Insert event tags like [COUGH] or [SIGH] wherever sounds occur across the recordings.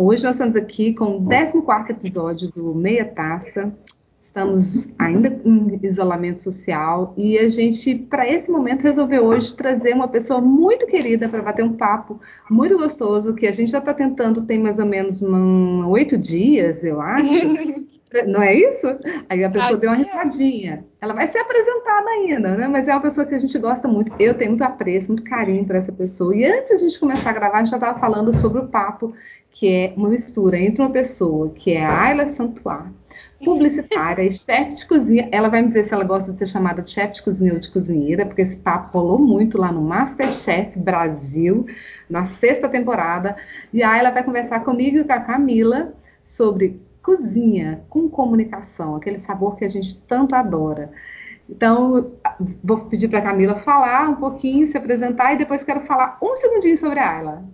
hoje nós estamos aqui com o 14 episódio do Meia Taça. Estamos ainda em isolamento social e a gente, para esse momento, resolveu hoje trazer uma pessoa muito querida para bater um papo muito gostoso, que a gente já está tentando tem mais ou menos oito dias, eu acho. [LAUGHS] Não é isso? Aí a pessoa Acho deu uma é. risadinha. Ela vai ser apresentada ainda, né? Mas é uma pessoa que a gente gosta muito. Eu tenho muito apreço, muito carinho por essa pessoa. E antes de a gente começar a gravar, a gente já estava falando sobre o papo, que é uma mistura entre uma pessoa que é a Ayla Santuar, publicitária e [LAUGHS] chefe de cozinha. Ela vai me dizer se ela gosta de ser chamada de chefe de cozinha ou de cozinheira, porque esse papo rolou muito lá no Masterchef Brasil, na sexta temporada. E a Ayla vai conversar comigo e com a Camila sobre cozinha com comunicação, aquele sabor que a gente tanto adora. Então, vou pedir para a Camila falar um pouquinho, se apresentar e depois quero falar um segundinho sobre a Ayla.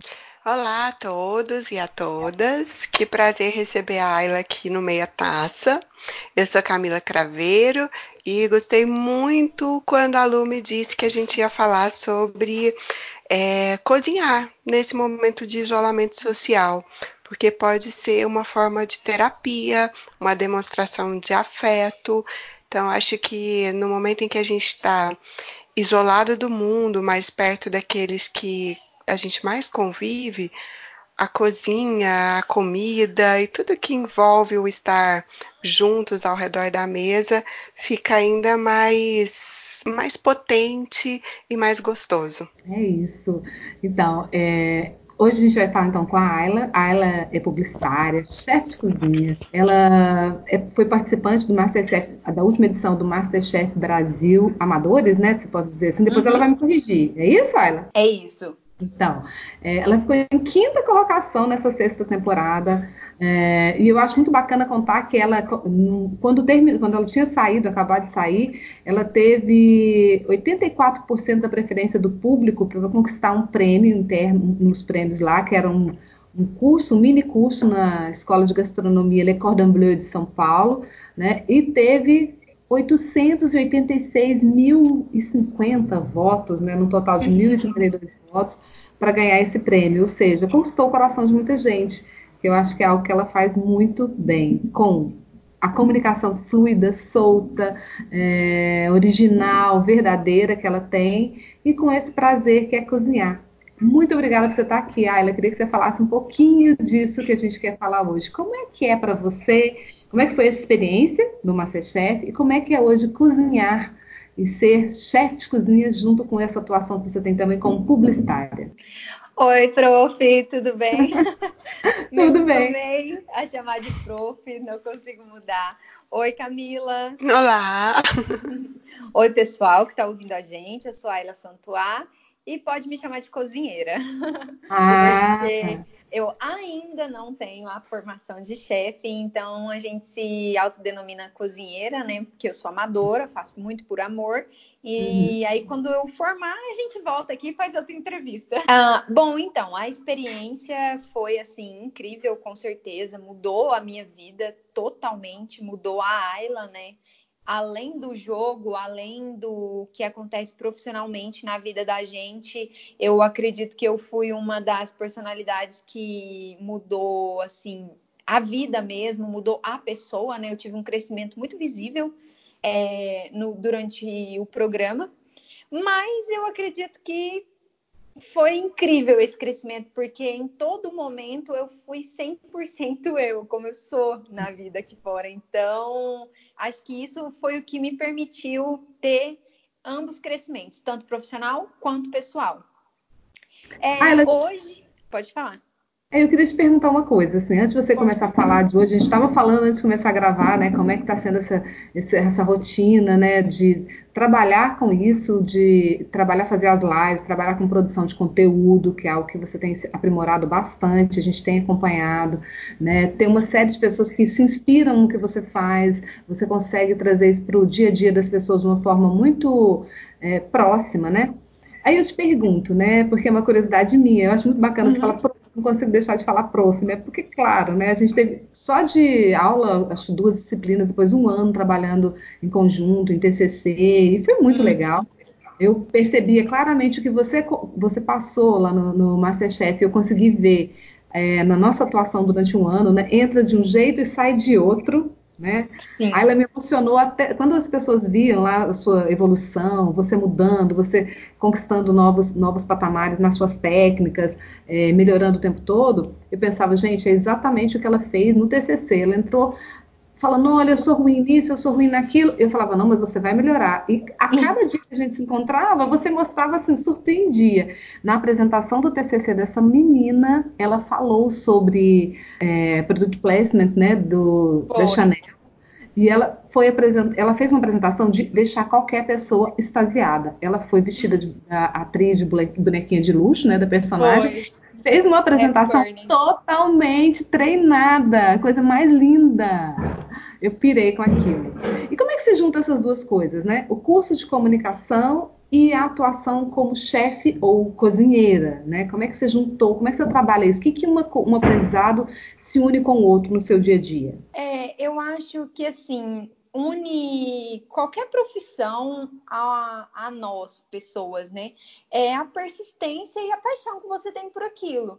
Olá a todos e a todas. Que prazer receber a Ayla aqui no Meia Taça. Eu sou Camila Craveiro e gostei muito quando a Lu me disse que a gente ia falar sobre é, cozinhar nesse momento de isolamento social, porque pode ser uma forma de terapia, uma demonstração de afeto. Então, acho que no momento em que a gente está isolado do mundo, mais perto daqueles que a gente mais convive, a cozinha, a comida e tudo que envolve o estar juntos ao redor da mesa fica ainda mais mais potente e mais gostoso. É isso. Então, é, Hoje a gente vai falar então com a Ayla. A Ayla é publicitária, chefe de cozinha. Ela é, foi participante do Masterchef, da última edição do Masterchef Brasil Amadores, né? Você pode dizer assim. Depois uhum. ela vai me corrigir. É isso, Ayla? É isso. Então, é, ela ficou em quinta colocação nessa sexta temporada. É, e eu acho muito bacana contar que ela, quando, terminou, quando ela tinha saído, acabado de sair, ela teve 84% da preferência do público para conquistar um prêmio interno nos prêmios lá, que era um, um curso, um mini curso na Escola de Gastronomia Le Cordon Bleu de São Paulo, né? E teve 886.050 votos, né, no total de 1.052 votos, para ganhar esse prêmio. Ou seja, conquistou o coração de muita gente, que eu acho que é algo que ela faz muito bem, com a comunicação fluida, solta, é, original, verdadeira que ela tem, e com esse prazer que é cozinhar. Muito obrigada por você estar aqui, Ayla. Queria que você falasse um pouquinho disso que a gente quer falar hoje. Como é que é para você como é que foi a experiência do Masterchef e como é que é hoje cozinhar e ser chefe de cozinha junto com essa atuação que você tem também como publicitária? Oi, prof, tudo bem? [LAUGHS] [LAUGHS] tudo bem. bem. A chamar de prof, não consigo mudar. Oi, Camila. Olá. Oi, pessoal que está ouvindo a gente. Eu sou a Ayla Santuá e pode me chamar de cozinheira. [LAUGHS] Ah. Porque eu ainda não tenho a formação de chefe, então a gente se autodenomina cozinheira, né? Porque eu sou amadora, faço muito por amor. E uhum. aí, quando eu formar, a gente volta aqui e faz outra entrevista. Ah, [LAUGHS] bom, então, a experiência foi, assim, incrível, com certeza. Mudou a minha vida totalmente, mudou a Ayla, né? Além do jogo, além do que acontece profissionalmente na vida da gente, eu acredito que eu fui uma das personalidades que mudou assim a vida mesmo, mudou a pessoa, né? Eu tive um crescimento muito visível é, no, durante o programa, mas eu acredito que foi incrível esse crescimento, porque em todo momento eu fui 100% [LAUGHS] eu, como eu sou na vida aqui fora. Então, acho que isso foi o que me permitiu ter ambos crescimentos, tanto profissional quanto pessoal. É, ah, ela... Hoje, pode falar. Eu queria te perguntar uma coisa, assim, antes de você começar a falar de hoje, a gente estava falando antes de começar a gravar, né, como é que está sendo essa, essa rotina, né, de trabalhar com isso, de trabalhar, fazer as lives, trabalhar com produção de conteúdo, que é algo que você tem aprimorado bastante, a gente tem acompanhado, né, tem uma série de pessoas que se inspiram no que você faz, você consegue trazer isso para o dia a dia das pessoas de uma forma muito é, próxima, né, Aí eu te pergunto, né? Porque é uma curiosidade minha, eu acho muito bacana uhum. você falar não consigo deixar de falar prof, né? Porque, claro, né, a gente teve só de aula, acho que duas disciplinas, depois um ano trabalhando em conjunto, em TCC, e foi muito hum. legal. Eu percebia claramente o que você, você passou lá no, no Masterchef, eu consegui ver é, na nossa atuação durante um ano, né, entra de um jeito e sai de outro, né? Sim. Aí ela me emocionou até quando as pessoas viam lá a sua evolução, você mudando, você conquistando novos, novos patamares nas suas técnicas, é, melhorando o tempo todo. Eu pensava, gente, é exatamente o que ela fez no TCC. Ela entrou falando, olha, eu sou ruim nisso, eu sou ruim naquilo. Eu falava, não, mas você vai melhorar. E a cada dia que a gente se encontrava, você mostrava assim, surpreendia. Na apresentação do TCC dessa menina, ela falou sobre é, product placement, né, do, da Chanel. E ela foi ela fez uma apresentação de deixar qualquer pessoa extasiada. Ela foi vestida de atriz de bonequinha de luxo, né, da personagem. Foi. Fez uma apresentação totalmente treinada, coisa mais linda. Eu pirei com aquilo. E como é que você junta essas duas coisas, né? O curso de comunicação e a atuação como chefe ou cozinheira, né? Como é que você juntou? Como é que você trabalha isso? O que, que uma, um aprendizado se une com o outro no seu dia a dia? É, eu acho que assim une qualquer profissão a, a nós, pessoas, né? É a persistência e a paixão que você tem por aquilo.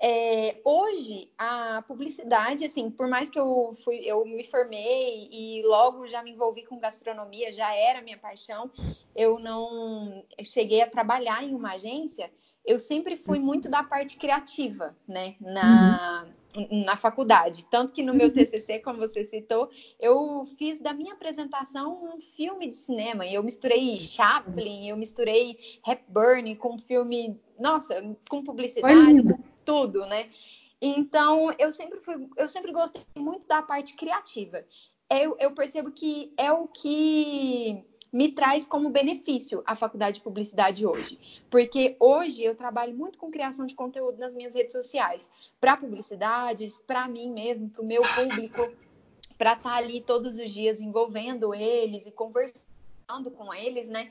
É, hoje, a publicidade, assim, por mais que eu, fui, eu me formei e logo já me envolvi com gastronomia, já era minha paixão, eu não eu cheguei a trabalhar em uma agência, eu sempre fui muito da parte criativa, né, na, uhum. na faculdade. Tanto que no meu uhum. TCC, como você citou, eu fiz da minha apresentação um filme de cinema. E eu misturei Chaplin, eu misturei Hepburn com filme, nossa, com publicidade, tudo, né? Então, eu sempre fui, eu sempre gostei muito da parte criativa. Eu, eu percebo que é o que me traz como benefício a faculdade de publicidade hoje. Porque hoje eu trabalho muito com criação de conteúdo nas minhas redes sociais, para publicidades, para mim mesmo, para o meu público, para estar tá ali todos os dias envolvendo eles e conversando com eles, né?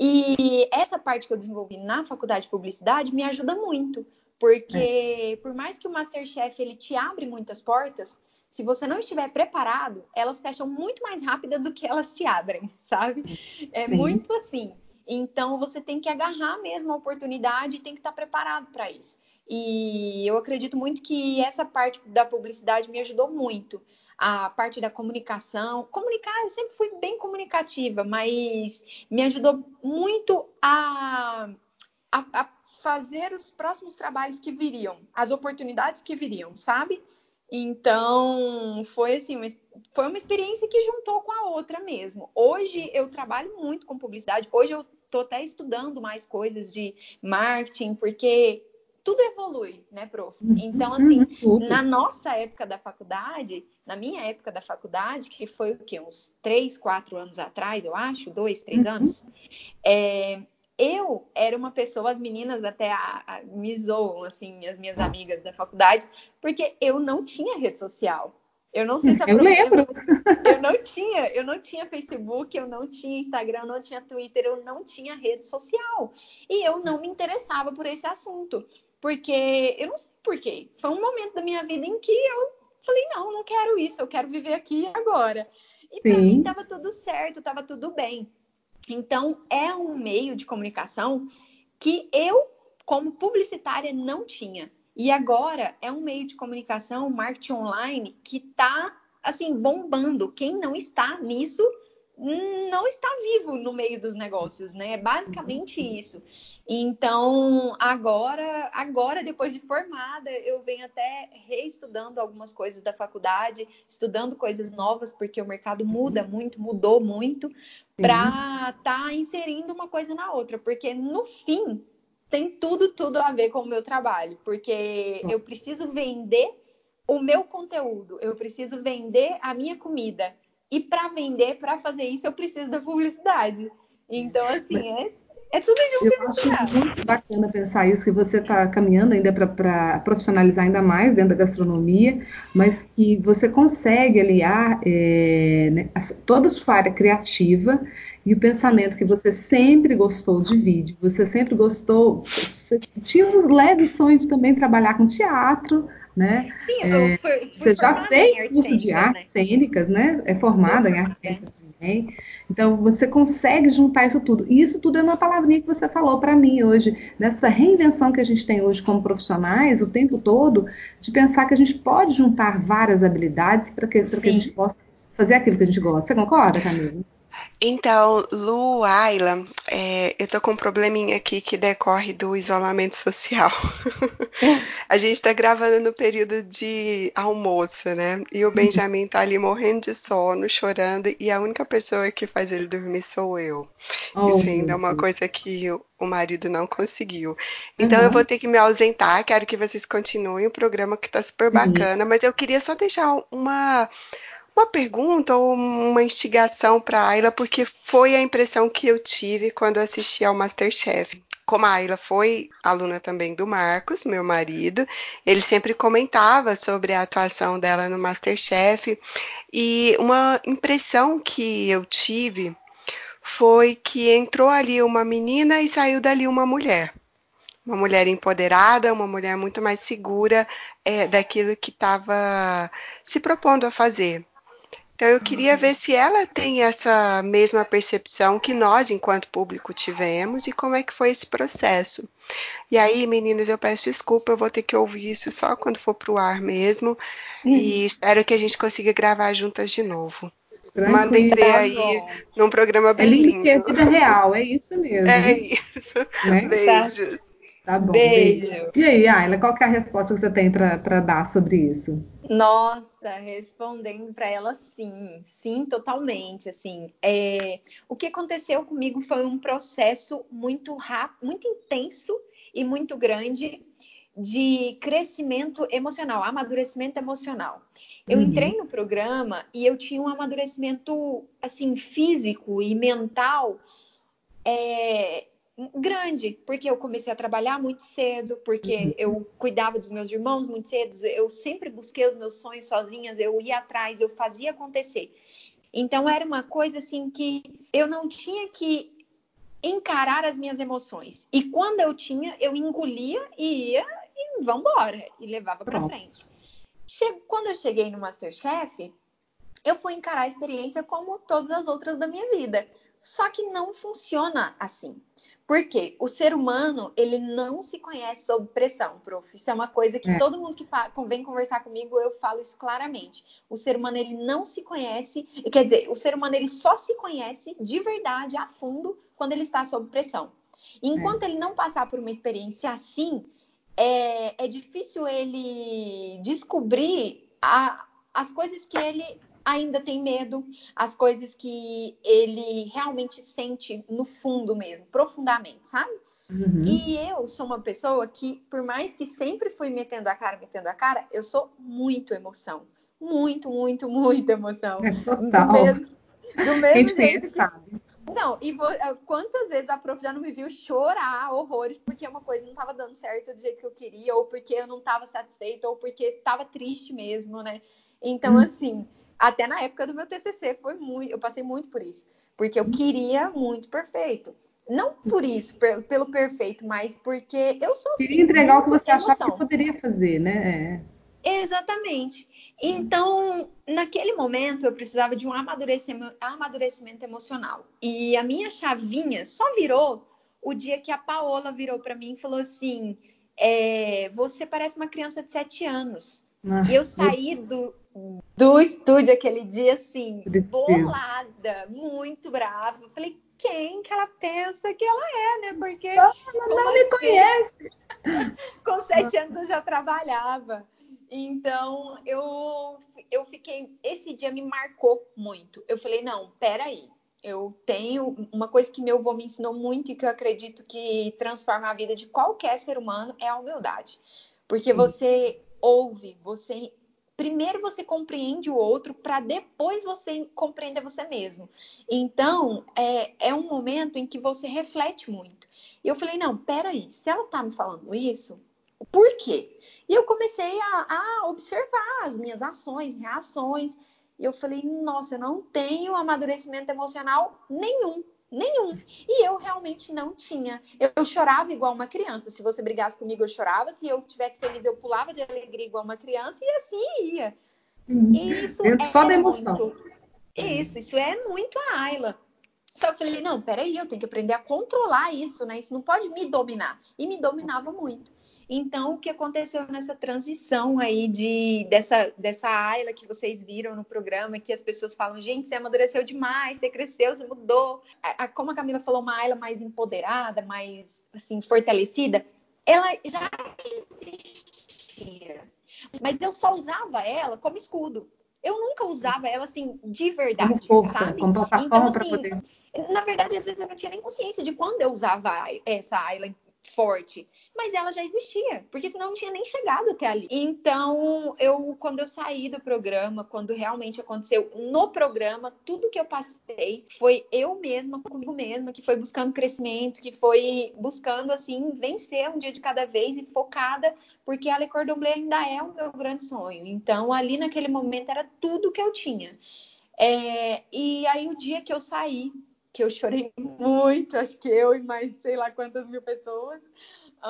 E essa parte que eu desenvolvi na faculdade de publicidade me ajuda muito, porque é. por mais que o Masterchef ele te abre muitas portas, se você não estiver preparado, elas fecham muito mais rápido do que elas se abrem, [LAUGHS] sabe? É Sim. muito assim. Então você tem que agarrar mesmo a oportunidade e tem que estar preparado para isso. E eu acredito muito que essa parte da publicidade me ajudou muito. A parte da comunicação. Comunicar, eu sempre fui bem comunicativa, mas me ajudou muito a, a, a fazer os próximos trabalhos que viriam, as oportunidades que viriam, sabe? Então, foi assim, uma, foi uma experiência que juntou com a outra mesmo. Hoje eu trabalho muito com publicidade, hoje eu estou até estudando mais coisas de marketing, porque tudo evolui, né, prof? Uhum. Então, assim, na nossa época da faculdade, na minha época da faculdade, que foi o quê? Uns três, quatro anos atrás, eu acho, dois, três uhum. anos, é, eu era uma pessoa, as meninas até a, a, me zoam, assim, as minhas amigas da faculdade, porque eu não tinha rede social. Eu não sei se a Eu lembro. Eu não tinha, eu não tinha Facebook, eu não tinha Instagram, eu não tinha Twitter, eu não tinha rede social. E eu não me interessava por esse assunto. Porque eu não sei porquê. Foi um momento da minha vida em que eu falei, não, não quero isso, eu quero viver aqui agora. E para mim estava tudo certo, estava tudo bem. Então, é um meio de comunicação que eu, como publicitária, não tinha. E agora é um meio de comunicação, marketing online, que está assim bombando. Quem não está nisso não está vivo no meio dos negócios, né? É basicamente uhum. isso. Então, agora, agora depois de formada, eu venho até reestudando algumas coisas da faculdade, estudando coisas novas, porque o mercado muda muito, mudou muito, para estar tá inserindo uma coisa na outra, porque no fim tem tudo, tudo a ver com o meu trabalho, porque eu preciso vender o meu conteúdo, eu preciso vender a minha comida. E para vender, para fazer isso, eu preciso da publicidade. Então, assim, é é tudo junto Eu acho muito bacana pensar isso, que você está caminhando ainda para profissionalizar ainda mais dentro da gastronomia, mas que você consegue aliar é, né, toda a sua área criativa e o pensamento que você sempre gostou de vídeo, você sempre gostou, você tinha uns leves sonhos de também trabalhar com teatro, né? Sim, eu é, fui, fui você já fez curso de artes né? cênicas, né? É formada em artes cênicas também. Então, você consegue juntar isso tudo. E isso tudo é uma palavrinha que você falou para mim hoje, nessa reinvenção que a gente tem hoje como profissionais, o tempo todo, de pensar que a gente pode juntar várias habilidades para que, que a gente possa fazer aquilo que a gente gosta. Você concorda, Camila? Então, Lu, Ayla, é, eu tô com um probleminha aqui que decorre do isolamento social. [LAUGHS] a gente tá gravando no período de almoço, né? E o Benjamin tá ali morrendo de sono, chorando, e a única pessoa que faz ele dormir sou eu. Oh, Isso ainda é uma coisa que o marido não conseguiu. Então uhum. eu vou ter que me ausentar. Quero que vocês continuem o programa que tá super bacana, uhum. mas eu queria só deixar uma uma pergunta ou uma instigação para a Ayla, porque foi a impressão que eu tive quando assisti ao Masterchef. Como a Ayla foi aluna também do Marcos, meu marido, ele sempre comentava sobre a atuação dela no Masterchef e uma impressão que eu tive foi que entrou ali uma menina e saiu dali uma mulher uma mulher empoderada, uma mulher muito mais segura é, daquilo que estava se propondo a fazer. Então eu queria ver se ela tem essa mesma percepção que nós, enquanto público, tivemos e como é que foi esse processo. E aí, meninas, eu peço desculpa, eu vou ter que ouvir isso só quando for para o ar mesmo. Uhum. E espero que a gente consiga gravar juntas de novo. Mandem ver tá aí num programa bem é lindo. É vida real, é isso mesmo. É isso. Né? Beijos. Tá. Tá bom. Beijo. beijo. E aí, Ayla, qual é a resposta que você tem para dar sobre isso? Nossa, respondendo para ela, sim, sim, totalmente. Assim, é... o que aconteceu comigo foi um processo muito rápido, muito intenso e muito grande de crescimento emocional, amadurecimento emocional. Eu uhum. entrei no programa e eu tinha um amadurecimento assim físico e mental é, grande, porque eu comecei a trabalhar muito cedo, porque uhum. eu cuidava dos meus irmãos muito cedo, eu sempre busquei os meus sonhos sozinhas, eu ia atrás, eu fazia acontecer. Então era uma coisa assim que eu não tinha que encarar as minhas emoções. E quando eu tinha, eu engolia e ia e vambora, e levava para frente. Chego, quando eu cheguei no Masterchef, eu fui encarar a experiência como todas as outras da minha vida. Só que não funciona assim. Porque o ser humano, ele não se conhece sob pressão, prof. Isso é uma coisa que é. todo mundo que vem conversar comigo, eu falo isso claramente. O ser humano, ele não se conhece, quer dizer, o ser humano, ele só se conhece de verdade, a fundo, quando ele está sob pressão. enquanto é. ele não passar por uma experiência assim, é, é difícil ele descobrir a, as coisas que ele ainda tem medo, as coisas que ele realmente sente no fundo mesmo, profundamente, sabe? Uhum. E eu sou uma pessoa que, por mais que sempre fui metendo a cara, metendo a cara, eu sou muito emoção. Muito, muito, muita emoção. É total. Do mesmo, do mesmo Quem te conhece que... sabe. Não, e eh, quantas vezes a prof já não me viu chorar horrores porque uma coisa não estava dando certo do jeito que eu queria, ou porque eu não estava satisfeita, ou porque estava triste mesmo, né? Então, hum. assim, até na época do meu TCC foi muito, eu passei muito por isso, porque eu queria muito perfeito. Não por isso, pelo perfeito, mas porque eu sou assim. Queria entregar o que você emoção. achava que poderia fazer, né? É. Exatamente. Então, naquele momento, eu precisava de um amadurecimento, amadurecimento emocional. E a minha chavinha só virou o dia que a Paola virou para mim e falou assim: é, Você parece uma criança de sete anos. Ah, e eu saí do, do estúdio aquele dia, assim, bolada, muito brava. Falei, quem que ela pensa que ela é, né? Porque. Ela não me assim? conhece. [LAUGHS] Com sete anos eu já trabalhava. Então, eu, eu fiquei. Esse dia me marcou muito. Eu falei, não, peraí. Eu tenho uma coisa que meu avô me ensinou muito e que eu acredito que transforma a vida de qualquer ser humano é a humildade. Porque você ouve, você primeiro você compreende o outro para depois você compreender você mesmo. Então, é, é um momento em que você reflete muito. E eu falei, não, peraí, se ela tá me falando isso, por quê? E eu comecei a, a observar as minhas ações, reações, e eu falei, nossa, eu não tenho amadurecimento emocional nenhum nenhum. E eu realmente não tinha. Eu, eu, chorava igual uma criança. Se você brigasse comigo, eu chorava. Se eu tivesse feliz, eu pulava de alegria igual uma criança. E assim ia. Uhum. E isso é só da emoção. Muito... Isso, isso é muito a Ayla. Só que eu falei, não, peraí, eu tenho que aprender a controlar isso, né? Isso não pode me dominar. E me dominava muito. Então, o que aconteceu nessa transição aí de dessa, dessa Ayla que vocês viram no programa, que as pessoas falam, gente, você amadureceu demais, você cresceu, você mudou. A, a, como a Camila falou, uma Ayla mais empoderada, mais assim, fortalecida, ela já existia. Mas eu só usava ela como escudo. Eu nunca usava ela assim de verdade, como força, sabe? Como plataforma então, assim, poder... na verdade, às vezes eu não tinha nem consciência de quando eu usava essa Ayla forte, mas ela já existia, porque senão não tinha nem chegado até ali. Então, eu quando eu saí do programa, quando realmente aconteceu no programa, tudo que eu passei foi eu mesma comigo mesma, que foi buscando crescimento, que foi buscando assim vencer um dia de cada vez e focada, porque a Le Cordon Bleu ainda é o meu grande sonho. Então, ali naquele momento era tudo que eu tinha. É, e aí o dia que eu saí que eu chorei muito, acho que eu e mais sei lá quantas mil pessoas.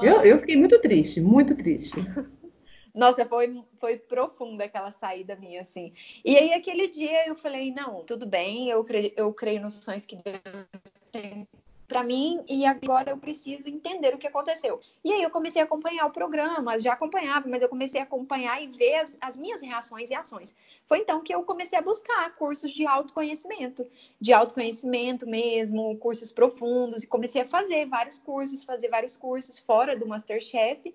Eu, eu fiquei muito triste, muito triste. [LAUGHS] Nossa, foi, foi profunda aquela saída minha, assim. E aí, aquele dia, eu falei, não, tudo bem, eu creio, eu creio nos sonhos que Deus tem para mim e agora eu preciso entender o que aconteceu. E aí eu comecei a acompanhar o programa, já acompanhava, mas eu comecei a acompanhar e ver as, as minhas reações e ações. Foi então que eu comecei a buscar cursos de autoconhecimento, de autoconhecimento mesmo, cursos profundos, e comecei a fazer vários cursos, fazer vários cursos fora do Masterchef.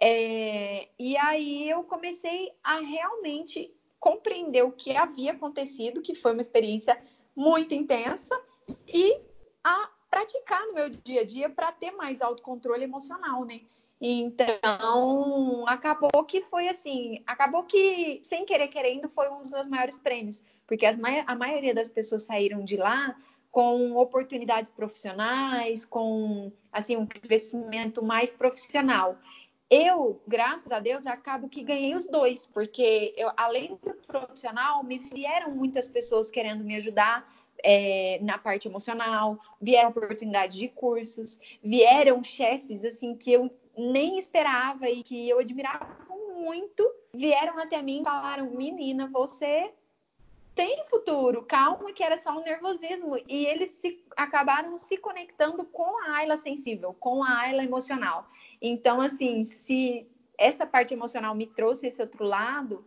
É, e aí eu comecei a realmente compreender o que havia acontecido, que foi uma experiência muito intensa, e a praticar no meu dia a dia para ter mais autocontrole emocional, né? Então, acabou que foi assim, acabou que, sem querer querendo, foi um dos meus maiores prêmios, porque as, a maioria das pessoas saíram de lá com oportunidades profissionais, com assim um crescimento mais profissional. Eu, graças a Deus, acabo que ganhei os dois, porque eu, além do profissional, me vieram muitas pessoas querendo me ajudar é, na parte emocional, vieram oportunidades de cursos, vieram chefes assim que eu nem esperava e que eu admirava muito, vieram até mim e falaram: "Menina, você tem futuro, calma que era só um nervosismo". E eles se, acabaram se conectando com a Ayla sensível, com a Ayla emocional. Então, assim, se essa parte emocional me trouxe esse outro lado,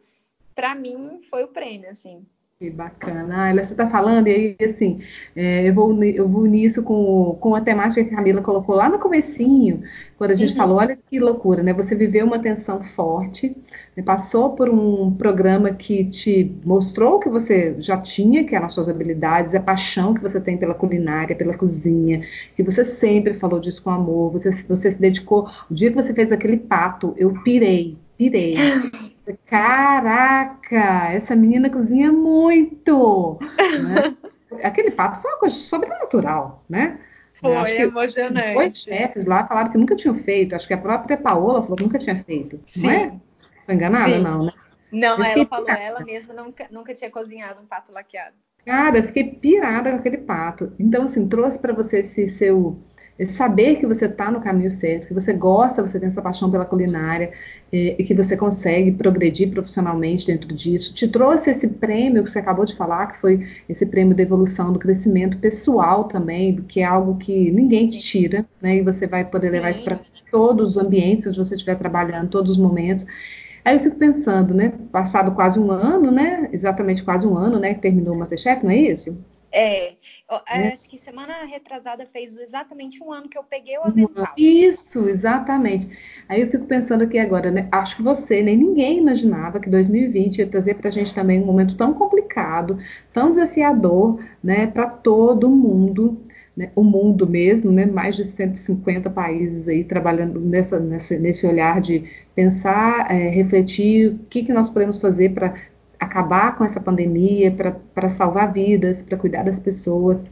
para mim foi o prêmio, assim. Que bacana. Ah, você está falando, e aí, assim, é, eu, vou, eu vou nisso com, com a temática que a Camila colocou lá no comecinho, quando a gente uhum. falou, olha que loucura, né? Você viveu uma tensão forte, né? passou por um programa que te mostrou que você já tinha, que eram as suas habilidades, a paixão que você tem pela culinária, pela cozinha, que você sempre falou disso com amor, você, você se dedicou. O dia que você fez aquele pato, eu pirei, pirei. Caraca, essa menina cozinha muito! Né? [LAUGHS] Aquele pato foi uma coisa sobrenatural, né? Foi emocionante. Dois chefes lá falaram que nunca tinham feito. Acho que a própria Paola falou que nunca tinha feito. Sim. Não é? Foi enganada? Sim. Não, né? Não, ela falou, pirada. ela mesma nunca, nunca tinha cozinhado um pato laqueado. Cara, eu fiquei pirada com aquele pato. Então, assim, trouxe para você esse seu saber que você está no caminho certo, que você gosta, você tem essa paixão pela culinária e, e, que você consegue progredir profissionalmente dentro disso. Te trouxe esse prêmio que você acabou de falar, que foi esse prêmio de evolução do crescimento pessoal também, que é algo que ninguém te tira, né? E você vai poder levar isso para todos os ambientes onde você estiver trabalhando, todos os momentos. Aí eu fico pensando, né? Passado quase um ano, né? Exatamente quase um ano, né? Que terminou o Masterchef, não é isso? É, é, acho que semana retrasada fez exatamente um ano que eu peguei o avental. Isso, exatamente. Aí eu fico pensando aqui agora, né? Acho que você, nem ninguém imaginava que 2020 ia trazer para a gente também um momento tão complicado, tão desafiador, né, para todo mundo. Né, o mundo mesmo, né, mais de 150 países aí trabalhando nessa, nessa nesse olhar de pensar, é, refletir o que, que nós podemos fazer para acabar com essa pandemia, para salvar vidas, para cuidar das pessoas.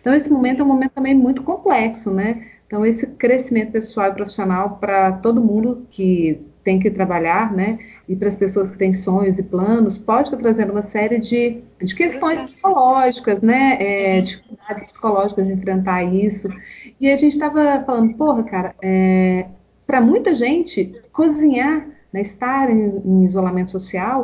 Então, esse momento é um momento também muito complexo, né? Então, esse crescimento pessoal e profissional para todo mundo que tem que trabalhar, né? E para as pessoas que têm sonhos e planos, pode estar trazendo uma série de, de questões psicológicas, né? É, uhum. dificuldades psicológicas de enfrentar isso. E a gente estava falando, porra, cara, é, para muita gente, cozinhar, né, estar em, em isolamento social,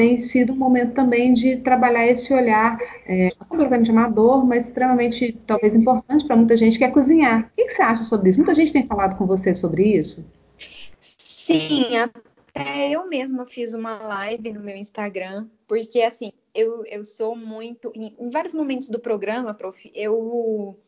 tem sido um momento também de trabalhar esse olhar é, completamente amador, mas extremamente, talvez, importante para muita gente, que é cozinhar. O que, que você acha sobre isso? Muita gente tem falado com você sobre isso? Sim, até eu mesma fiz uma live no meu Instagram, porque assim, eu, eu sou muito. Em, em vários momentos do programa, prof, eu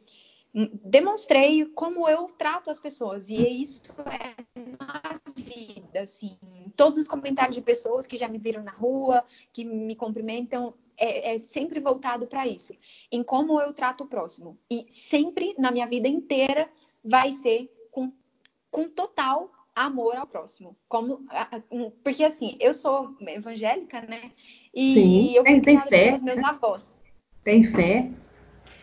demonstrei como eu trato as pessoas e isso é na vida, assim, todos os comentários de pessoas que já me viram na rua, que me cumprimentam, é, é sempre voltado para isso, em como eu trato o próximo e sempre na minha vida inteira vai ser com, com total amor ao próximo, como porque assim eu sou evangélica, né? E Sim, eu fui tem, criada tem fé, pelos meus avós. Tem fé?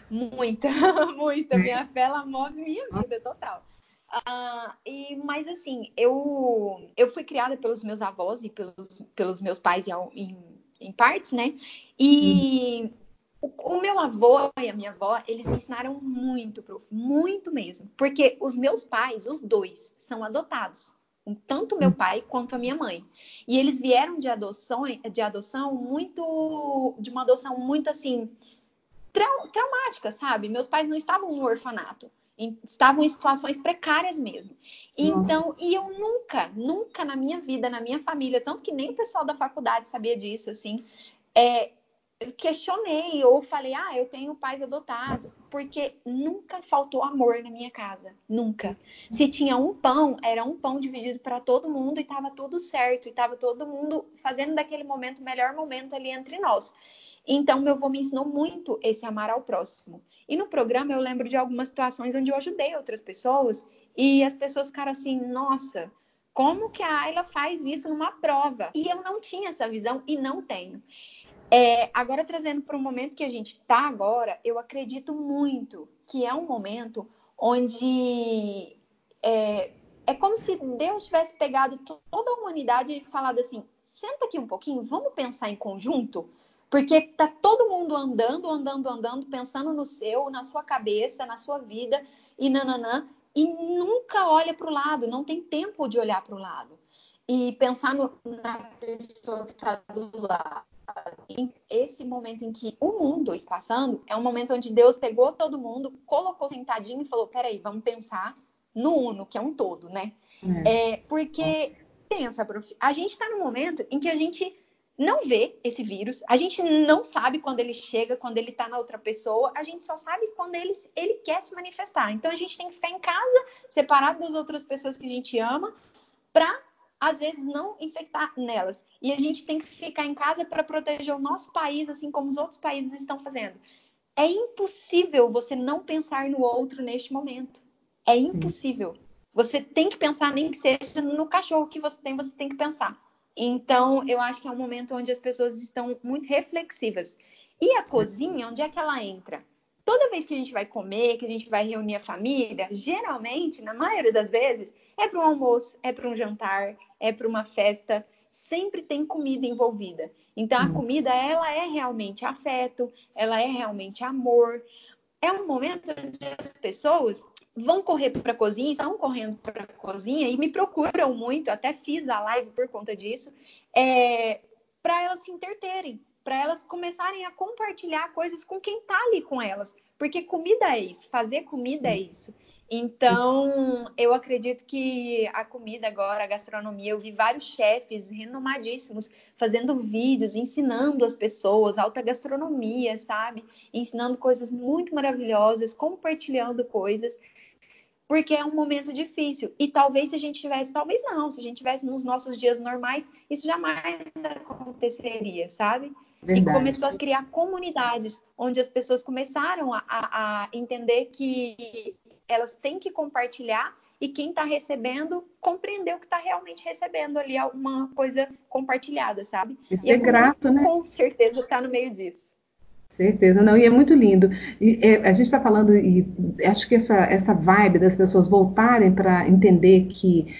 Muita, [LAUGHS] muita. É. Minha fé, ela move minha vida, total. Uh, e, mas assim, eu, eu fui criada pelos meus avós e pelos, pelos meus pais em, em, partes, né? E hum. o, o, meu avô e a minha avó, eles me ensinaram muito, prof, muito mesmo. Porque os meus pais, os dois, são adotados. Tanto meu hum. pai quanto a minha mãe. E eles vieram de adoção, de adoção muito. de uma adoção muito assim trau traumática, sabe? Meus pais não estavam no orfanato, em, estavam em situações precárias mesmo. Então, e eu nunca, nunca na minha vida, na minha família, tanto que nem o pessoal da faculdade sabia disso, assim, é, questionei ou falei, ah, eu tenho pais adotados, porque nunca faltou amor na minha casa, nunca. Se tinha um pão, era um pão dividido para todo mundo e estava tudo certo, e estava todo mundo fazendo daquele momento o melhor momento ali entre nós. Então, meu avô me ensinou muito esse amar ao próximo. E no programa eu lembro de algumas situações onde eu ajudei outras pessoas e as pessoas ficaram assim, nossa, como que a Ayla faz isso numa prova? E eu não tinha essa visão e não tenho. É, agora, trazendo para o momento que a gente está agora, eu acredito muito que é um momento onde é, é como se Deus tivesse pegado toda a humanidade e falado assim: senta aqui um pouquinho, vamos pensar em conjunto? Porque tá todo mundo andando, andando, andando, pensando no seu, na sua cabeça, na sua vida e nananã, e nunca olha para o lado, não tem tempo de olhar para o lado. E pensar no, na pessoa que está do lado. Esse momento em que o mundo está passando é um momento onde Deus pegou todo mundo, colocou sentadinho e falou: peraí, vamos pensar no uno, que é um todo, né? É. É, porque, pensa, prof, a gente está num momento em que a gente não vê esse vírus, a gente não sabe quando ele chega, quando ele está na outra pessoa, a gente só sabe quando ele, ele quer se manifestar. Então a gente tem que ficar em casa, separado das outras pessoas que a gente ama, para às vezes não infectar nelas. E a gente tem que ficar em casa para proteger o nosso país, assim como os outros países estão fazendo. É impossível você não pensar no outro neste momento. É impossível. Você tem que pensar, nem que seja no cachorro que você tem, você tem que pensar. Então, eu acho que é um momento onde as pessoas estão muito reflexivas. E a cozinha, onde é que ela entra? Toda vez que a gente vai comer, que a gente vai reunir a família, geralmente, na maioria das vezes, é para um almoço, é para um jantar, é para uma festa, sempre tem comida envolvida. Então, a hum. comida, ela é realmente afeto, ela é realmente amor. É um momento onde as pessoas vão correr para a cozinha, estão correndo para a cozinha e me procuram muito, até fiz a live por conta disso, é, para elas se interterem, para elas começarem a compartilhar coisas com quem está ali com elas. Porque comida é isso, fazer comida é isso. Então, eu acredito que a comida agora, a gastronomia, eu vi vários chefes renomadíssimos fazendo vídeos, ensinando as pessoas, alta gastronomia, sabe? Ensinando coisas muito maravilhosas, compartilhando coisas porque é um momento difícil. E talvez se a gente tivesse, talvez não, se a gente tivesse nos nossos dias normais, isso jamais aconteceria, sabe? Verdade. E começou a criar comunidades onde as pessoas começaram a, a entender que elas têm que compartilhar e quem está recebendo compreender o que está realmente recebendo ali alguma coisa compartilhada, sabe? Isso e é grato, né? Com certeza está no meio disso. Certeza, não, e é muito lindo. E, é, a gente está falando, e acho que essa, essa vibe das pessoas voltarem para entender que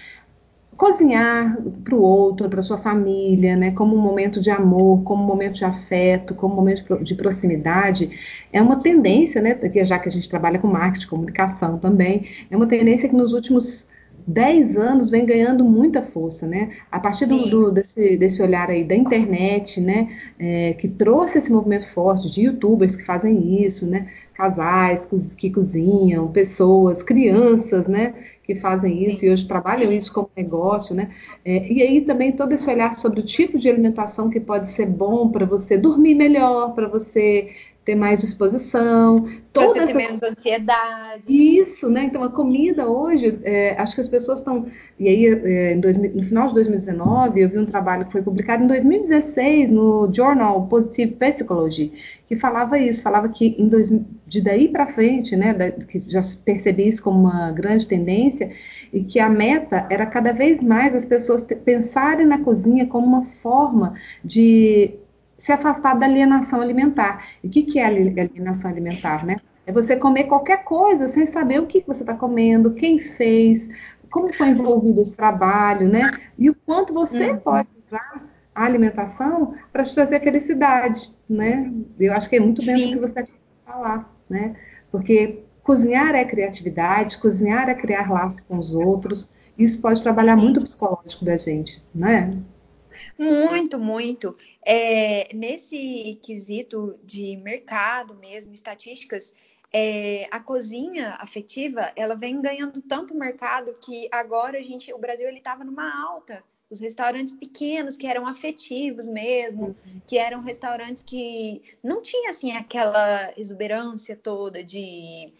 cozinhar para o outro, para sua família, né, como um momento de amor, como um momento de afeto, como um momento de proximidade, é uma tendência, né, já que a gente trabalha com marketing, comunicação também, é uma tendência que nos últimos 10 anos vem ganhando muita força, né? A partir do, do, desse, desse olhar aí da internet, né? É, que trouxe esse movimento forte de youtubers que fazem isso, né? Casais que cozinham, pessoas, crianças, né? Que fazem isso Sim. e hoje trabalham isso como negócio, né? É, e aí também todo esse olhar sobre o tipo de alimentação que pode ser bom para você dormir melhor, para você ter mais disposição. Toda essa... menos ansiedade. Isso, né? Então a comida hoje, é, acho que as pessoas estão. E aí, é, no final de 2019, eu vi um trabalho que foi publicado em 2016 no Journal Positive Psychology, que falava isso, falava que dois, de daí para frente, né, da, que já percebi isso como uma grande tendência, e que a meta era cada vez mais as pessoas pensarem na cozinha como uma forma de se afastar da alienação alimentar. E o que, que é alienação alimentar, né? É você comer qualquer coisa sem saber o que, que você está comendo, quem fez, como foi envolvido esse trabalho, né? E o quanto você uhum. pode usar a alimentação para te trazer felicidade, né? Eu acho que é muito bem o que você falar, né? Porque cozinhar é criatividade, cozinhar é criar laços com os outros. Isso pode trabalhar Sim. muito o psicológico da gente, né? Muito, muito. É, nesse quesito de mercado mesmo, estatísticas, é, a cozinha afetiva, ela vem ganhando tanto mercado que agora a gente, o Brasil ele estava numa alta. Os restaurantes pequenos que eram afetivos mesmo, uhum. que eram restaurantes que não tinha assim aquela exuberância toda de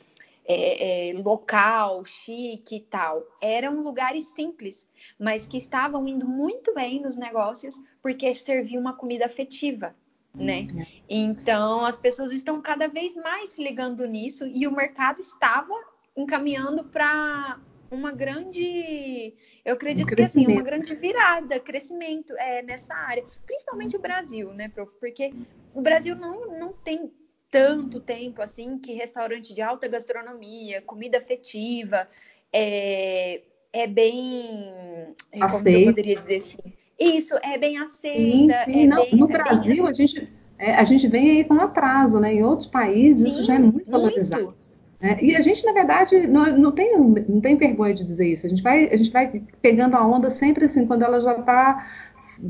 é, é, local, chique e tal. Eram lugares simples, mas que estavam indo muito bem nos negócios porque serviam uma comida afetiva, né? Então as pessoas estão cada vez mais se ligando nisso e o mercado estava encaminhando para uma grande, eu acredito um que assim, uma grande virada, crescimento é, nessa área, principalmente o Brasil, né, prof? Porque o Brasil não, não tem tanto tempo assim que restaurante de alta gastronomia, comida afetiva, é, é bem. Aceita. Como eu poderia dizer assim? Isso, é bem aceita. Sim, sim. É Não, bem, no é Brasil, a, gente, é, a gente vem aí com atraso, né? Em outros países, sim, isso já é muito valorizado. Muito. É, e a gente, na verdade, não, não, tem, não tem vergonha de dizer isso. A gente vai, a gente vai pegando a onda sempre assim, quando ela já está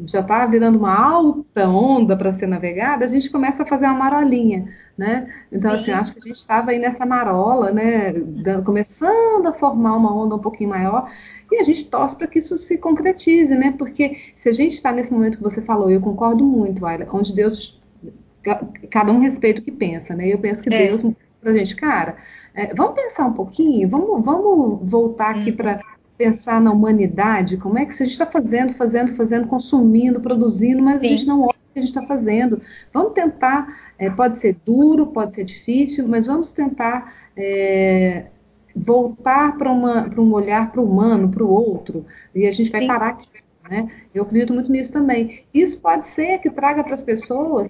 já está virando uma alta onda para ser navegada, a gente começa a fazer uma marolinha, né? Então, assim, Sim. assim, acho que a gente estava aí nessa marola, né? Começando a formar uma onda um pouquinho maior, e a gente torce para que isso se concretize, né? Porque se a gente está nesse momento que você falou, eu concordo muito, Ayla, onde Deus, cada um respeita o que pensa, né? Eu penso que é. Deus, para gente, cara, é, vamos pensar um pouquinho, vamos, vamos voltar aqui hum. para pensar na humanidade, como é que a gente está fazendo, fazendo, fazendo, consumindo, produzindo, mas Sim. a gente não olha o que a gente está fazendo. Vamos tentar, é, pode ser duro, pode ser difícil, mas vamos tentar é, voltar para um olhar para o humano, para o outro, e a gente vai Sim. parar aqui. Né? Eu acredito muito nisso também. Isso pode ser que traga para as pessoas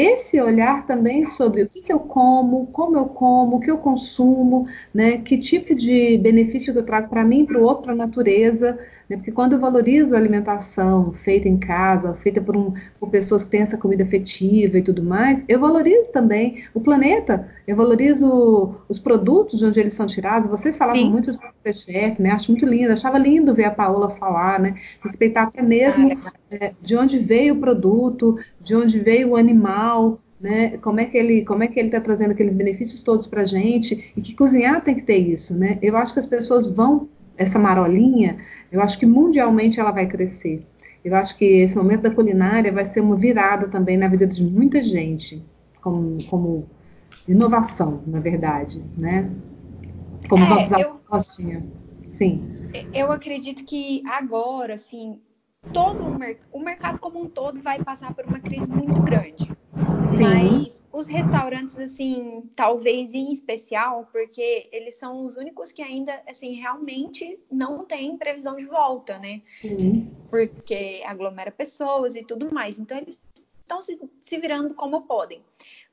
esse olhar também sobre o que, que, eu como, como eu como, o que eu consumo, né, que tipo de benefício eu trago para mim, para o outro, para a natureza, né, porque quando eu valorizo a alimentação feita em casa, feita por, um, por pessoas que têm essa comida afetiva e tudo mais, eu valorizo também o planeta, eu valorizo os produtos de onde eles são tirados. Vocês falavam Sim. muito sobre chef, né, acho muito lindo, achava lindo ver a Paola falar, né, respeitar até mesmo ah, é, de onde veio o produto, de onde veio o animal, né? Como é que ele, como é que ele está trazendo aqueles benefícios todos para gente e que cozinhar tem que ter isso, né? Eu acho que as pessoas vão essa marolinha, eu acho que mundialmente ela vai crescer. Eu acho que esse momento da culinária vai ser uma virada também na vida de muita gente, como, como inovação, na verdade, né? Como é, nossos tinham. Sim. Eu acredito que agora, assim, todo o, mer o mercado como um todo vai passar por uma crise muito grande. Sim. Mas os restaurantes, assim, talvez em especial, porque eles são os únicos que ainda, assim, realmente não têm previsão de volta, né? Sim. Porque aglomera pessoas e tudo mais. Então, eles estão se, se virando como podem.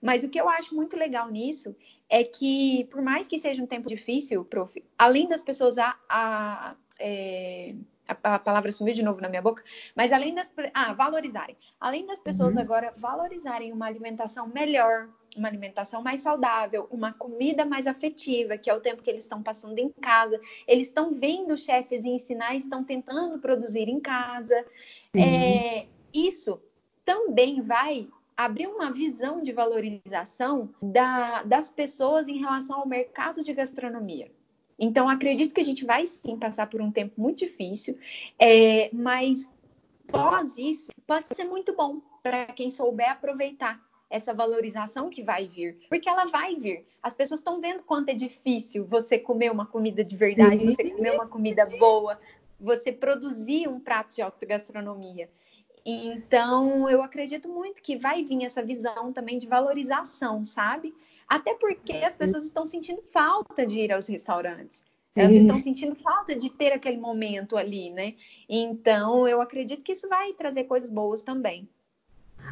Mas o que eu acho muito legal nisso é que, por mais que seja um tempo difícil, prof, além das pessoas a, a é, a, a, palavra sumiu de novo na minha boca, mas além das ah, valorizarem, além das pessoas uhum. agora valorizarem uma alimentação melhor, uma alimentação mais saudável, uma comida mais afetiva, que é o tempo que eles estão passando em casa. Eles estão vendo chefes ensinar, estão tentando produzir em casa. É, isso também vai abrir uma visão de valorização da, das pessoas em relação ao mercado de gastronomia. Então, acredito que a gente vai sim passar por um tempo muito difícil, é, mas pós isso, pode ser muito bom para quem souber aproveitar essa valorização que vai vir, porque ela vai vir. As pessoas estão vendo quanto é difícil você comer uma comida de verdade, você comer uma comida boa, você produzir um prato de alta gastronomia. Então, eu acredito muito que vai vir essa visão também de valorização, sabe? Até porque as pessoas estão sentindo falta de ir aos restaurantes. Elas estão sentindo falta de ter aquele momento ali, né? Então, eu acredito que isso vai trazer coisas boas também.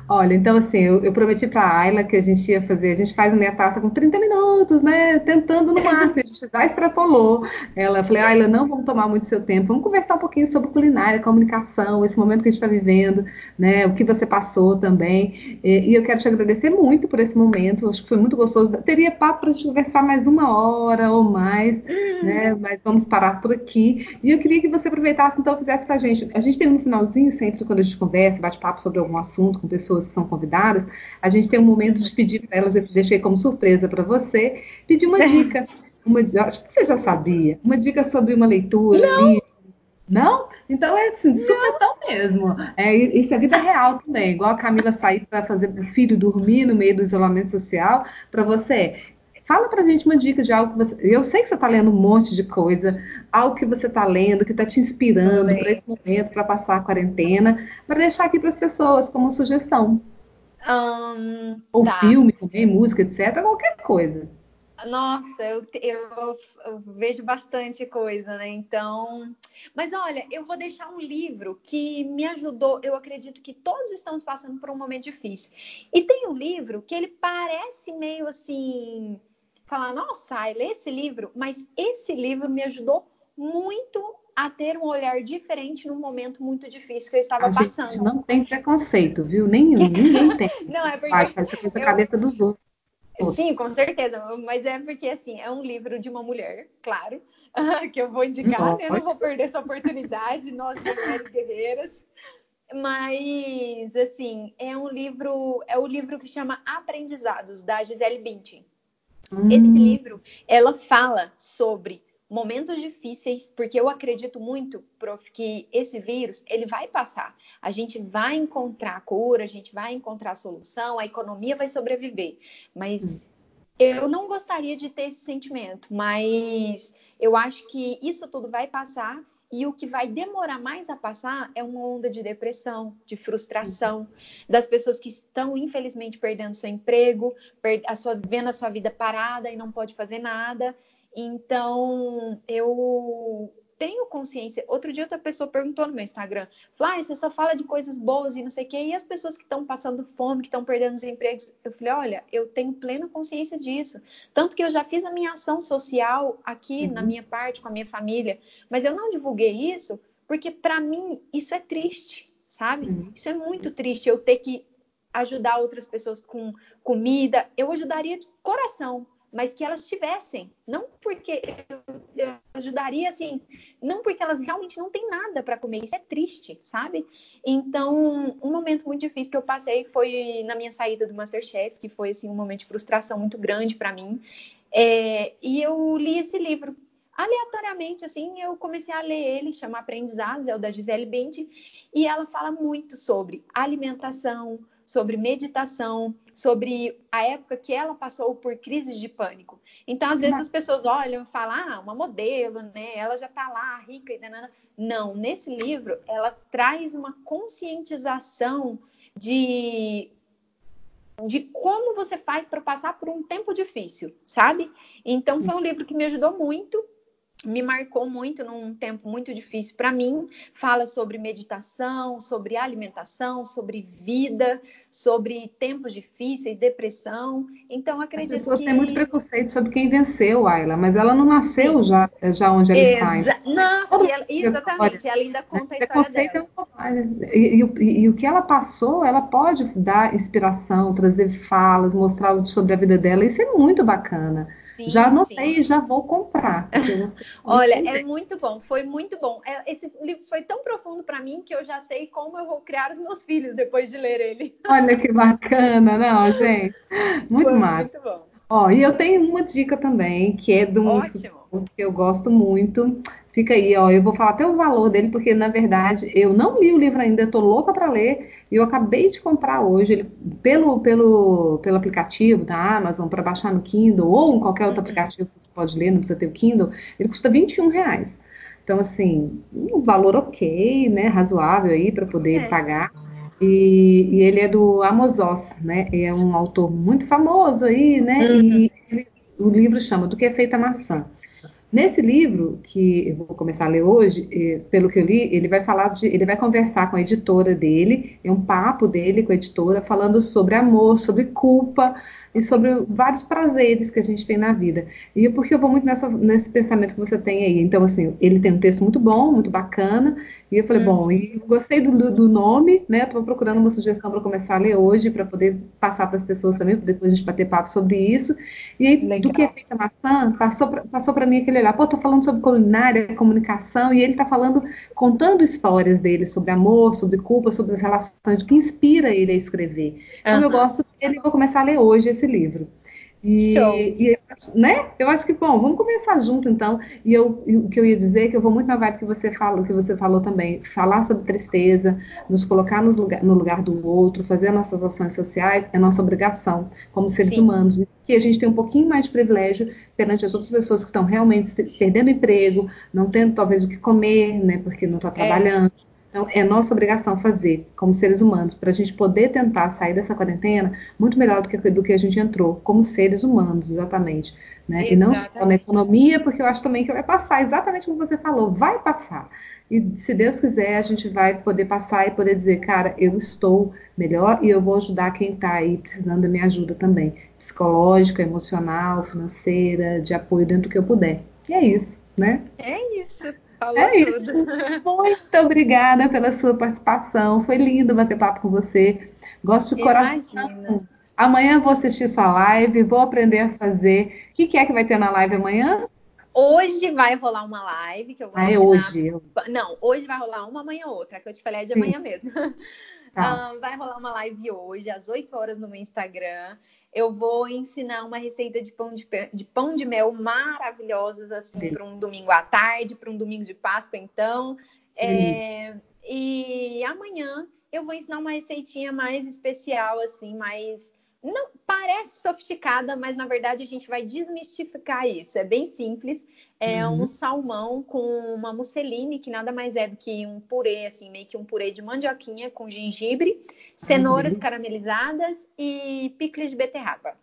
Olha, então assim, eu, eu prometi para a Ayla que a gente ia fazer, a gente faz a minha taça com 30 minutos, né? Tentando no máximo, a gente já extrapolou. Ela, eu falei, Ayla, não vamos tomar muito seu tempo, vamos conversar um pouquinho sobre culinária, comunicação, esse momento que a gente está vivendo, né? O que você passou também. E, e, eu quero te agradecer muito por esse momento, acho que foi muito gostoso. Teria papo para a gente conversar mais uma hora ou mais, né? Mas vamos parar por aqui. E eu queria que você aproveitasse, então, fizesse com a gente. A gente tem um finalzinho sempre, quando a gente conversa, bate papo sobre algum assunto com pessoas pessoas que são convidadas, a gente tem um momento de pedir para elas, eu deixei como surpresa para você, pedir uma dica. [LAUGHS] Uma, acho que você já sabia, uma dica sobre uma leitura, Não. livro. Não? Então é assim, supetão mesmo. É, isso é vida real também. Igual a Camila sair para fazer o filho dormir no meio do isolamento social. Para você, Fala pra gente uma dica de algo que você. Eu sei que você está lendo um monte de coisa, algo que você está lendo, que está te inspirando para esse momento, para passar a quarentena, para deixar aqui para as pessoas como sugestão. Um, Ou tá. filme também, música, etc. Qualquer coisa. Nossa, eu, eu, eu, vejo bastante coisa, né? Então. Mas olha, eu vou deixar um livro que me ajudou. Eu acredito que todos estamos passando por um momento difícil. E tem um livro que ele parece meio assim falar, nossa, lê esse livro, mas esse livro me ajudou muito a ter um olhar diferente num momento muito difícil que eu estava a passando. Gente não tem preconceito, viu? Nenhum, [LAUGHS] ninguém tem. não, é porque. Acho que você pensa a cabeça dos outros. Sim, com certeza, mas é porque assim, é um livro de uma mulher, claro, [LAUGHS] que eu vou indicar, não, né? Eu não vou perder essa oportunidade, nós mulheres guerreiras. Mas assim, é um livro, é o um livro que chama Aprendizados, da Gisele Bündchen. Hum. Esse livro, ela fala sobre momentos difíceis, porque eu acredito muito, prof, que esse vírus, ele vai passar. A gente vai encontrar a cura, a gente vai encontrar a solução, a economia vai sobreviver. Mas hum. eu não gostaria de ter esse sentimento, mas eu acho que isso tudo vai passar e o que vai demorar mais a passar é uma onda de depressão, de frustração, uhum. das pessoas que estão, infelizmente, perdendo seu emprego, a sua, vendo a sua vida parada e não pode fazer nada. Então, eu tenho consciência. Outro dia outra pessoa perguntou no meu Instagram, Fly, você só fala de coisas boas e não sei o quê, e as pessoas que estão passando fome, que estão perdendo os empregos? Eu falei, olha, eu tenho plena consciência disso. Tanto que eu já fiz a minha ação social aqui uhum. na minha parte, com a minha família, mas eu não divulguei isso porque para mim isso é triste, sabe? Uhum. Isso é muito triste eu ter que ajudar outras pessoas com comida. Eu ajudaria de coração, mas que elas tivessem, não porque eu, ajudaria assim, não porque elas realmente não têm nada para comer, isso é triste, sabe? Então, um momento muito difícil que eu passei foi na minha saída do MasterChef, que foi assim um momento de frustração muito grande para mim. É, e eu li esse livro aleatoriamente, assim, eu comecei a ler ele, chama Aprendizados, é o da Gisele Bint, e ela fala muito sobre alimentação, sobre meditação, sobre a época que ela passou por crises de pânico. Então, às vezes, as pessoas olham e falam, ah, uma modelo, né? Ela já tá lá, rica e nanana. Não, nesse livro, ela traz uma conscientização de de como você faz para passar por um tempo difícil, sabe? Então foi um livro que me ajudou muito me marcou muito num tempo muito difícil para mim. Fala sobre meditação, sobre alimentação, sobre vida, sobre tempos difíceis, depressão. Então acredito As pessoas que têm muito preconceito sobre quem venceu, Ayla, mas ela não nasceu já, já onde ela Exa está. Nossa, ela, exatamente. Ela ainda conta a história dela. É e, e, e, o que ela passou, ela pode dar inspiração, trazer falas, mostrar sobre a vida dela. Isso é muito bacana. Sim, já anotei e já vou comprar. [LAUGHS] Olha, é muito bom, foi muito bom. É, esse livro foi tão profundo para mim que eu já sei como eu vou criar os meus filhos depois de ler ele. [LAUGHS] Olha que bacana, não, gente? Muito foi massa. Muito bom. Ó, e eu tenho uma dica também, que é de um que eu gosto muito. Fica aí, ó. Eu vou falar até o valor dele, porque na verdade eu não li o livro ainda, eu tô louca para ler. E eu acabei de comprar hoje ele, pelo, pelo, pelo aplicativo da Amazon para baixar no Kindle ou em qualquer outro uhum. aplicativo que você pode ler, não precisa ter o Kindle. Ele custa 21 reais. Então, assim, um valor ok, né? Razoável aí para poder é. pagar. E, e, ele é do Amos Oz, né? É um autor muito famoso aí, né? Uhum. E ele, o livro chama Do que é feita a maçã. Nesse livro, que eu vou começar a ler hoje, pelo que eu li, ele vai falar de, ele vai conversar com a editora dele, é um papo dele com a editora, falando sobre amor, sobre culpa, e sobre vários prazeres que a gente tem na vida. E é porque eu vou muito nessa, nesse pensamento que você tem aí. Então, assim, ele tem um texto muito bom, muito bacana, e eu falei, hum. bom, e gostei do, do nome, né? Estou procurando uma sugestão para começar a ler hoje, para poder passar para as pessoas também, para depois a gente bater papo sobre isso. E aí, Legal. do que é feita maçã, passou para passou mim aquele olhar, pô, estou falando sobre culinária, comunicação, e ele está falando, contando histórias dele sobre amor, sobre culpa, sobre as relações, o que inspira ele a escrever. Então, uhum. eu gosto dele, vou começar a ler hoje esse livro. E, e, né? Eu acho que, bom, vamos começar junto então. E eu, o que eu ia dizer é que eu vou muito na vibe que você falou, que você falou também, falar sobre tristeza, nos colocar no lugar, no lugar do outro, fazer nossas ações sociais é nossa obrigação como seres Sim. humanos. Que a gente tem um pouquinho mais de privilégio perante as outras pessoas que estão realmente perdendo emprego, não tendo talvez o que comer, né? Porque não está é. trabalhando. É então, é nossa obrigação fazer, como seres humanos, para a gente poder tentar sair dessa quarentena muito melhor do que, do que a gente entrou, como seres humanos, exatamente. Né? E não só na economia, porque eu acho também que vai passar, exatamente como você falou, vai passar. E se Deus quiser, a gente vai poder passar e poder dizer, cara, eu estou melhor e eu vou ajudar quem está aí precisando da minha ajuda também, psicológica, emocional, financeira, de apoio dentro do que eu puder. E é isso, né? É isso. Falou é tudo. Isso. [LAUGHS] Muito obrigada pela sua participação. Foi lindo bater papo com você. Gosto de coração. Imagina. Amanhã vou assistir sua live, vou aprender a fazer. O que, que é que vai ter na live amanhã? Hoje vai rolar uma live que eu vou Ah, é hoje? Não, hoje vai rolar uma, amanhã outra, que eu te falei é de Sim. amanhã mesmo. [LAUGHS] Tá. Um, vai rolar uma live hoje, às 8 horas no meu Instagram eu vou ensinar uma receita de pão de, de, pão de mel maravilhosas, assim, para um domingo à tarde, para um domingo de Páscoa, então. É, e amanhã eu vou ensinar uma receitinha mais especial, assim, mais. Não parece sofisticada, mas na verdade a gente vai desmistificar isso. É bem simples. É uhum. um salmão com uma musseline, que nada mais é do que um purê, assim, meio que um purê de mandioquinha com gengibre cenouras caramelizadas e picles de beterraba.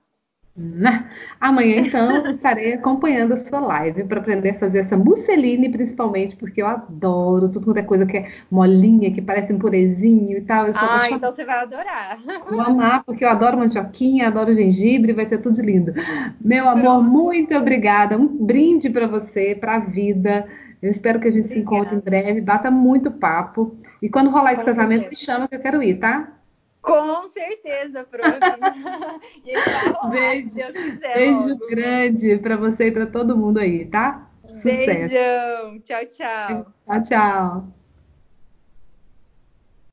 Amanhã, então, [LAUGHS] estarei acompanhando a sua live para aprender a fazer essa musseline, principalmente, porque eu adoro tudo quanto é coisa que é molinha, que parece um purezinho e tal. Ah, então você vai adorar. Vou amar, porque eu adoro mandioquinha, adoro gengibre, vai ser tudo lindo. Meu amor, Pronto. muito obrigada. Um brinde para você, para a vida. Eu espero que a gente obrigada. se encontre em breve, bata muito papo. E quando rolar esse Com casamento, certeza. me chama que eu quero ir, tá? Com certeza, [LAUGHS] e vai rolar, beijo, quiser. Beijo grande para você e para todo mundo aí, tá? Sucesso. Beijão. Tchau, tchau. Tchau, tchau.